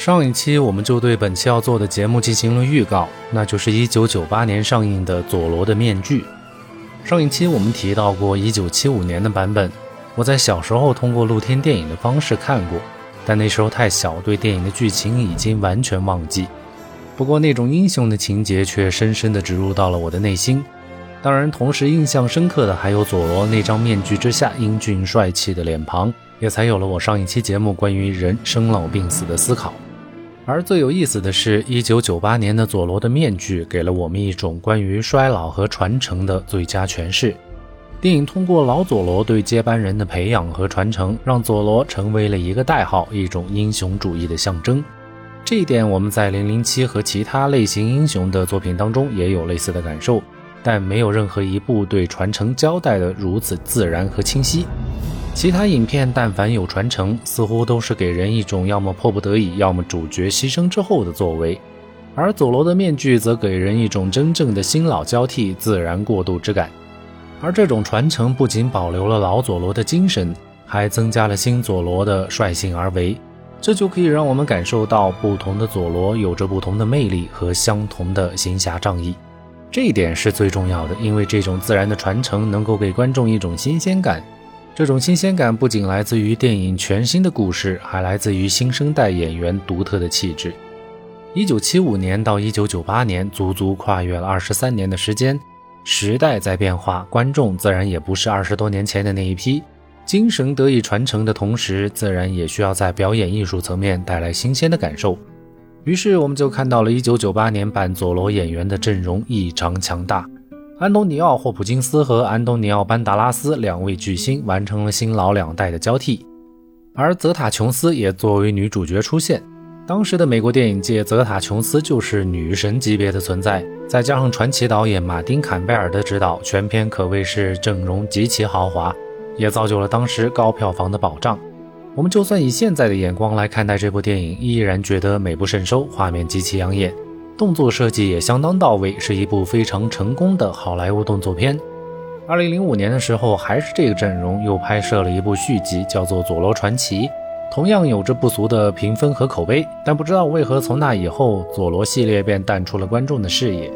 上一期我们就对本期要做的节目进行了预告，那就是1998年上映的《佐罗的面具》。上一期我们提到过1975年的版本，我在小时候通过露天电影的方式看过，但那时候太小，对电影的剧情已经完全忘记。不过那种英雄的情节却深深地植入到了我的内心。当然，同时印象深刻的还有佐罗那张面具之下英俊帅气的脸庞，也才有了我上一期节目关于人生老病死的思考。而最有意思的是，一九九八年的佐罗的面具给了我们一种关于衰老和传承的最佳诠释。电影通过老佐罗对接班人的培养和传承，让佐罗成为了一个代号，一种英雄主义的象征。这一点我们在《零零七》和其他类型英雄的作品当中也有类似的感受，但没有任何一部对传承交代的如此自然和清晰。其他影片但凡有传承，似乎都是给人一种要么迫不得已，要么主角牺牲之后的作为；而佐罗的面具则给人一种真正的新老交替、自然过渡之感。而这种传承不仅保留了老佐罗的精神，还增加了新佐罗的率性而为，这就可以让我们感受到不同的佐罗有着不同的魅力和相同的行侠仗义。这一点是最重要的，因为这种自然的传承能够给观众一种新鲜感。这种新鲜感不仅来自于电影全新的故事，还来自于新生代演员独特的气质。一九七五年到一九九八年，足足跨越了二十三年的时间，时代在变化，观众自然也不是二十多年前的那一批。精神得以传承的同时，自然也需要在表演艺术层面带来新鲜的感受。于是，我们就看到了一九九八年版佐罗演员的阵容异常强大。安东尼奥·霍普金斯和安东尼奥·班达拉斯两位巨星完成了新老两代的交替，而泽塔·琼斯也作为女主角出现。当时的美国电影界，泽塔·琼斯就是女神级别的存在，再加上传奇导演马丁·坎贝尔的指导，全片可谓是阵容极其豪华，也造就了当时高票房的保障。我们就算以现在的眼光来看待这部电影，依然觉得美不胜收，画面极其养眼。动作设计也相当到位，是一部非常成功的好莱坞动作片。二零零五年的时候，还是这个阵容，又拍摄了一部续集，叫做《佐罗传奇》，同样有着不俗的评分和口碑。但不知道为何，从那以后，佐罗系列便淡出了观众的视野。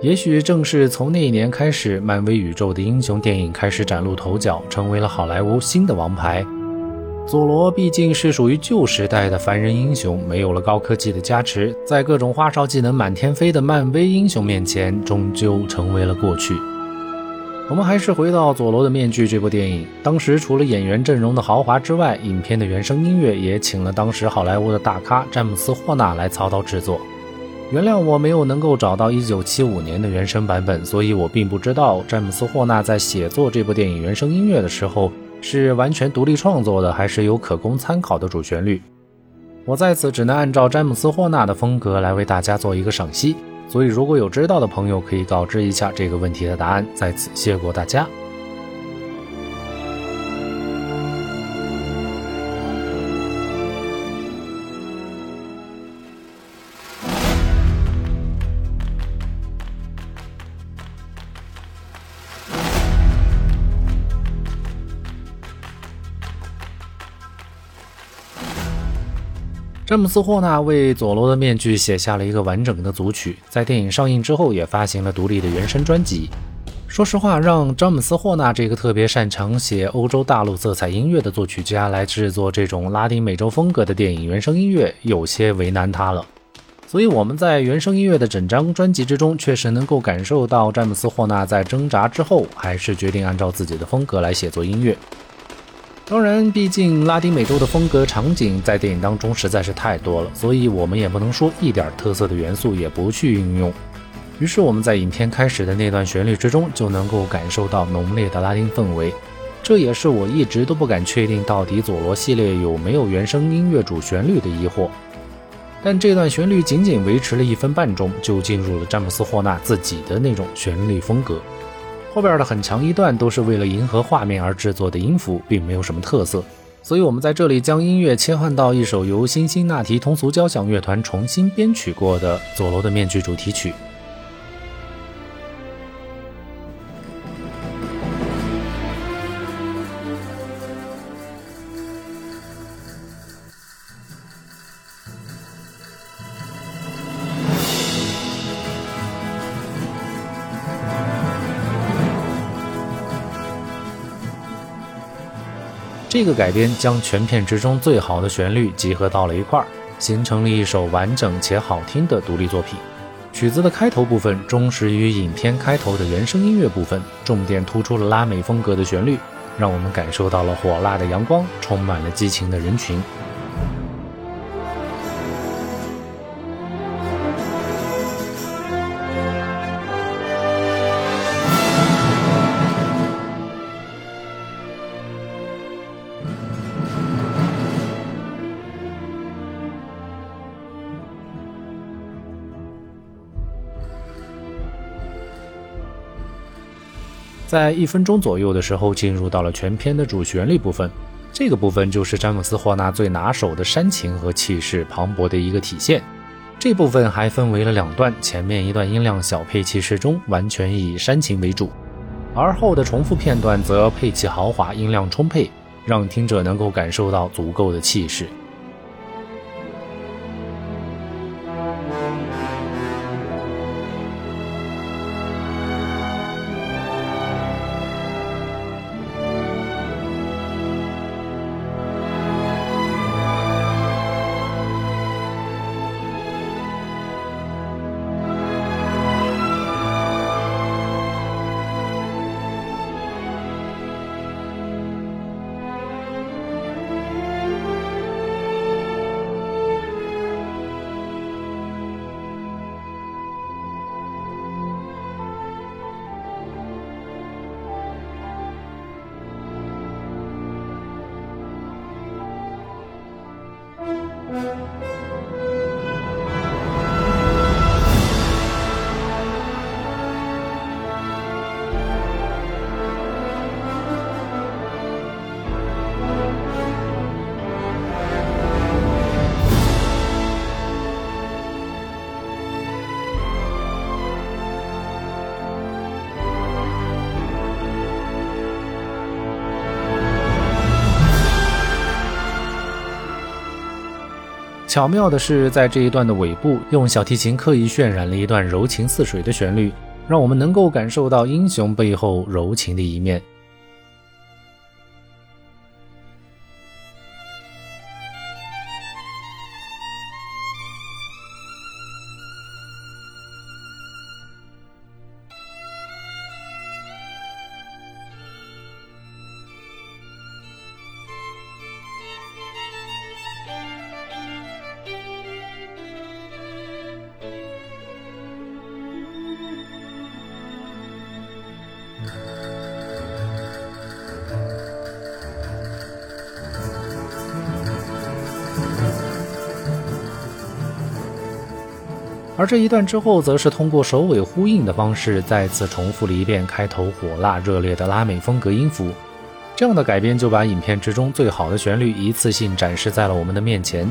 也许正是从那一年开始，漫威宇宙的英雄电影开始崭露头角，成为了好莱坞新的王牌。佐罗毕竟是属于旧时代的凡人英雄，没有了高科技的加持，在各种花哨技能满天飞的漫威英雄面前，终究成为了过去。我们还是回到《佐罗的面具》这部电影，当时除了演员阵容的豪华之外，影片的原声音乐也请了当时好莱坞的大咖詹姆斯·霍纳来操刀制作。原谅我没有能够找到1975年的原声版本，所以我并不知道詹姆斯·霍纳在写作这部电影原声音乐的时候。是完全独立创作的，还是有可供参考的主旋律？我在此只能按照詹姆斯·霍纳的风格来为大家做一个赏析，所以如果有知道的朋友，可以告知一下这个问题的答案。在此谢过大家。詹姆斯·霍纳为《佐罗的面具》写下了一个完整的组曲，在电影上映之后也发行了独立的原声专辑。说实话，让詹姆斯·霍纳这个特别擅长写欧洲大陆色彩音乐的作曲家来制作这种拉丁美洲风格的电影原声音乐，有些为难他了。所以我们在原声音乐的整张专辑之中，确实能够感受到詹姆斯·霍纳在挣扎之后，还是决定按照自己的风格来写作音乐。当然，毕竟拉丁美洲的风格场景在电影当中实在是太多了，所以我们也不能说一点特色的元素也不去运用。于是我们在影片开始的那段旋律之中就能够感受到浓烈的拉丁氛围，这也是我一直都不敢确定到底佐罗系列有没有原声音乐主旋律的疑惑。但这段旋律仅仅维持了一分半钟，就进入了詹姆斯霍纳自己的那种旋律风格。后边的很长一段都是为了迎合画面而制作的音符，并没有什么特色，所以我们在这里将音乐切换到一首由辛辛那提通俗交响乐团重新编曲过的《佐罗的面具》主题曲。这个改编将全片之中最好的旋律集合到了一块儿，形成了一首完整且好听的独立作品。曲子的开头部分忠实于影片开头的原声音乐部分，重点突出了拉美风格的旋律，让我们感受到了火辣的阳光，充满了激情的人群。在一分钟左右的时候，进入到了全片的主旋律部分。这个部分就是詹姆斯·霍纳最拿手的煽情和气势磅礴的一个体现。这部分还分为了两段，前面一段音量小、配器适中，完全以煽情为主；而后的重复片段则配器豪华、音量充沛，让听者能够感受到足够的气势。巧妙的是，在这一段的尾部，用小提琴刻意渲染了一段柔情似水的旋律，让我们能够感受到英雄背后柔情的一面。而这一段之后，则是通过首尾呼应的方式，再次重复了一遍开头火辣热烈的拉美风格音符。这样的改编就把影片之中最好的旋律一次性展示在了我们的面前，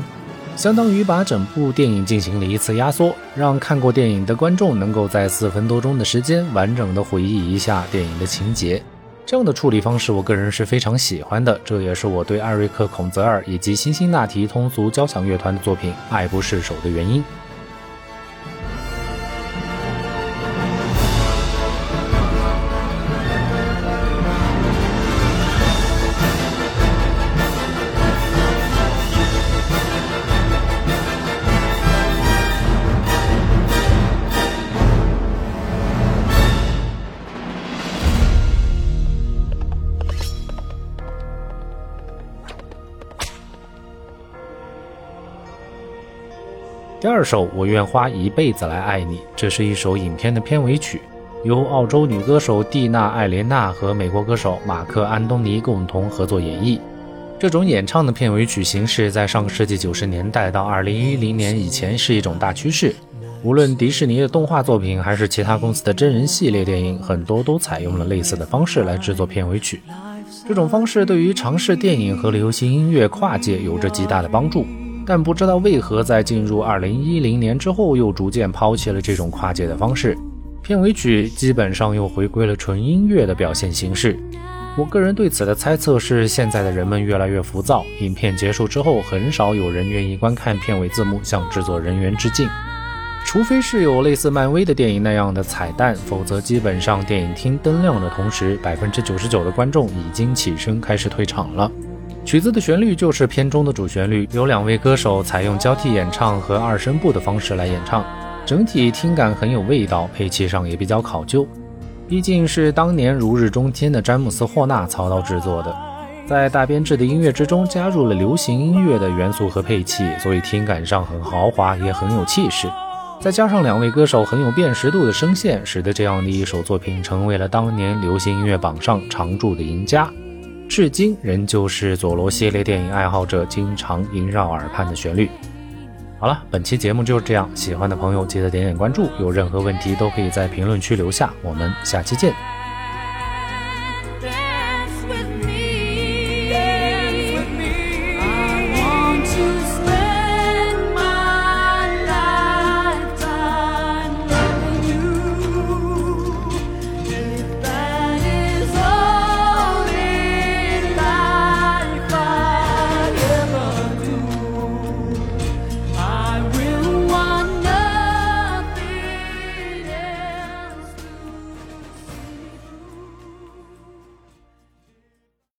相当于把整部电影进行了一次压缩，让看过电影的观众能够在四分多钟的时间完整的回忆一下电影的情节。这样的处理方式，我个人是非常喜欢的，这也是我对艾瑞克·孔泽尔以及辛辛那提通俗交响乐团的作品爱不释手的原因。第二首，我愿花一辈子来爱你。这是一首影片的片尾曲，由澳洲女歌手蒂娜·艾莲娜和美国歌手马克·安东尼共同合作演绎。这种演唱的片尾曲形式，在上个世纪九十年代到二零一零年以前是一种大趋势。无论迪士尼的动画作品，还是其他公司的真人系列电影，很多都采用了类似的方式来制作片尾曲。这种方式对于尝试电影和流行音乐跨界有着极大的帮助。但不知道为何，在进入二零一零年之后，又逐渐抛弃了这种跨界的方式。片尾曲基本上又回归了纯音乐的表现形式。我个人对此的猜测是，现在的人们越来越浮躁，影片结束之后，很少有人愿意观看片尾字幕向制作人员致敬，除非是有类似漫威的电影那样的彩蛋，否则基本上电影厅灯亮的同时，百分之九十九的观众已经起身开始退场了。曲子的旋律就是片中的主旋律，有两位歌手采用交替演唱和二声部的方式来演唱，整体听感很有味道，配器上也比较考究。毕竟是当年如日中天的詹姆斯·霍纳操刀制作的，在大编制的音乐之中加入了流行音乐的元素和配器，所以听感上很豪华，也很有气势。再加上两位歌手很有辨识度的声线，使得这样的一首作品成为了当年流行音乐榜上常驻的赢家，至今仍旧是佐罗系列电影爱好者经常萦绕耳畔的旋律。好了，本期节目就是这样。喜欢的朋友记得点点关注，有任何问题都可以在评论区留下。我们下期见。